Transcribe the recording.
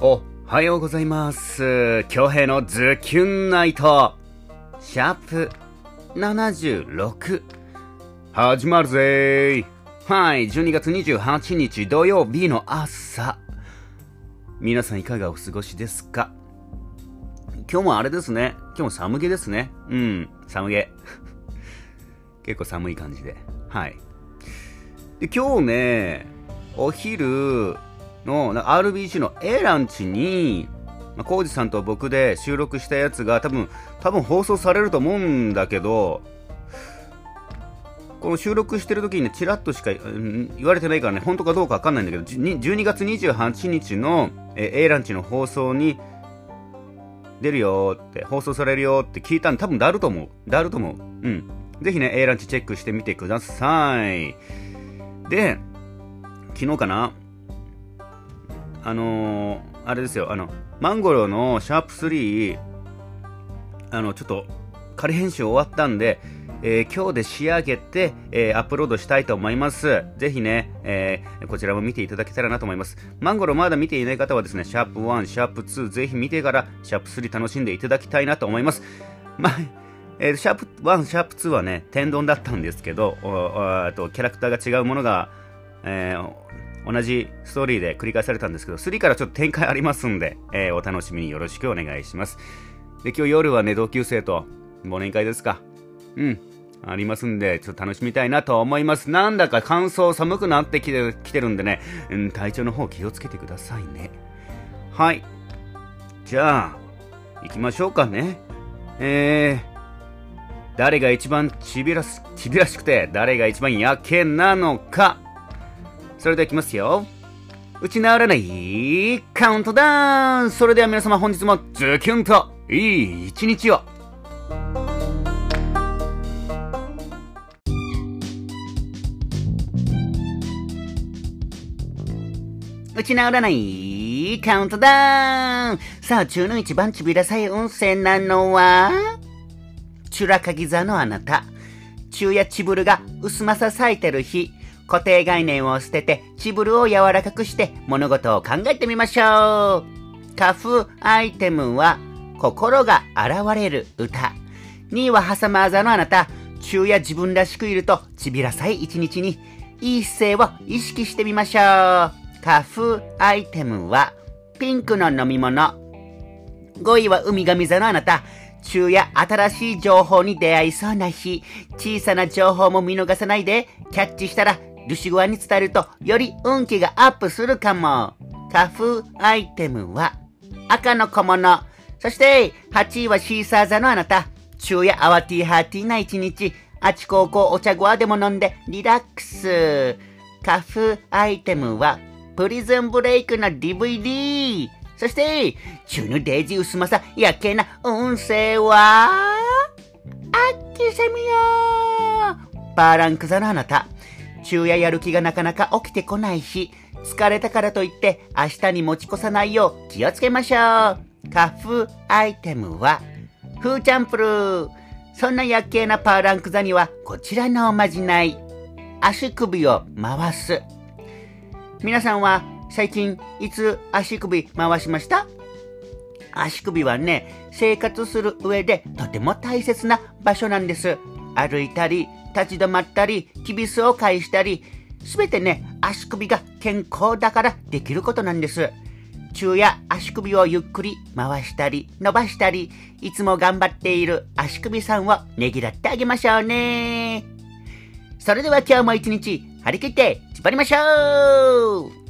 おはようございます。京平のズキュンナイト。シャープ76。始まるぜー。はい、12月28日土曜日の朝。皆さんいかがお過ごしですか？今日もあれですね。今日も寒気ですね。うん、寒気。結構寒い感じで。はい。で、今日ね、お昼の RBC の A ランチに、まあ、コウジさんと僕で収録したやつが多分、多分放送されると思うんだけど、この収録してる時にね、チラッとしか、うん言われてないからね、本当かどうかわかんないんだけど、12月28日のえ A ランチの放送に出るよって、放送されるよって聞いたんで、多分だると思う。だると思う。うん。ぜひね、A ランチチェックしてみてください。で、昨日かなあのー、あれですよ、あの、マンゴロのシャープ3、あの、ちょっと、仮編集終わったんで、えー今日で仕上げて、えーアップロードしたいと思います。ぜひね、えーこちらも見ていただけたらなと思います。マンゴロまだ見ていない方はですね、シャープ1、シャープ2、ぜひ見てから、シャープ3楽しんでいただきたいなと思います。まあ、えーシャープ1、シャープ2はね、天丼だったんですけど、おおとキャラクターが違うものが、えー同じストーリーで繰り返されたんですけど、3からちょっと展開ありますんで、えーお楽しみによろしくお願いします。で、今日夜はね、同級生と忘年会ですか。うん。ありますんで、ちょっと楽しみたいなと思います。なんだか乾燥寒くなってきてきてるんでね、うん、体調の方気をつけてくださいね。はい。じゃあ、行きましょうかね。えー、誰が一番ちびらす、ちびらしくて、誰が一番やけなのか。それではいきますよ。打ち直らないカウントダウンそれでは皆様本日もズキュンといい一日を打ち直らないカウントダウンさあ、中の一番ちびらさい運勢なのは？チュラカギ座のあなた。中やチブルが薄まさ咲いてる日。固定概念を捨てて、チブルを柔らかくして物事を考えてみましょう。花風アイテムは、心が現れる歌。2位はハサマー座のあなた。中や自分らしくいると、ちびらさい一日に、いい姿勢を意識してみましょう。花風アイテムは、ピンクの飲み物。5位は海神座のあなた。昼夜新しい情報に出会いそうな日。小さな情報も見逃さないで、キャッチしたら、ルシグアに伝えると、より運気がアップするかも。花風アイテムは、赤の小物。そして、8位はシーサー座のあなた。昼夜アワティーハーティーな一日。あちここお茶ごわでも飲んでリラックス。花風アイテムは、プリズンブレイクの DVD。そして、中のデイジー薄まさやけな運勢は、あっきせみよパーランク座のあなた。昼夜やる気がなかなか起きてこない日。疲れたからといって明日に持ち越さないよう気をつけましょう。花風アイテムは、フーチャンプルー。そんな夜景なパーランク座にはこちらのおまじない。足首を回す。皆さんは最近いつ足首回しました？足首はね、生活する上でとても大切な場所なんです。歩いたり、立ち止まったり、キビスを返したり、すべてね、足首が健康だからできることなんです。中や足首をゆっくり回したり、伸ばしたり、いつも頑張っている足首さんをねぎらってあげましょうね。それでは今日も一日張り切って、縛りましょう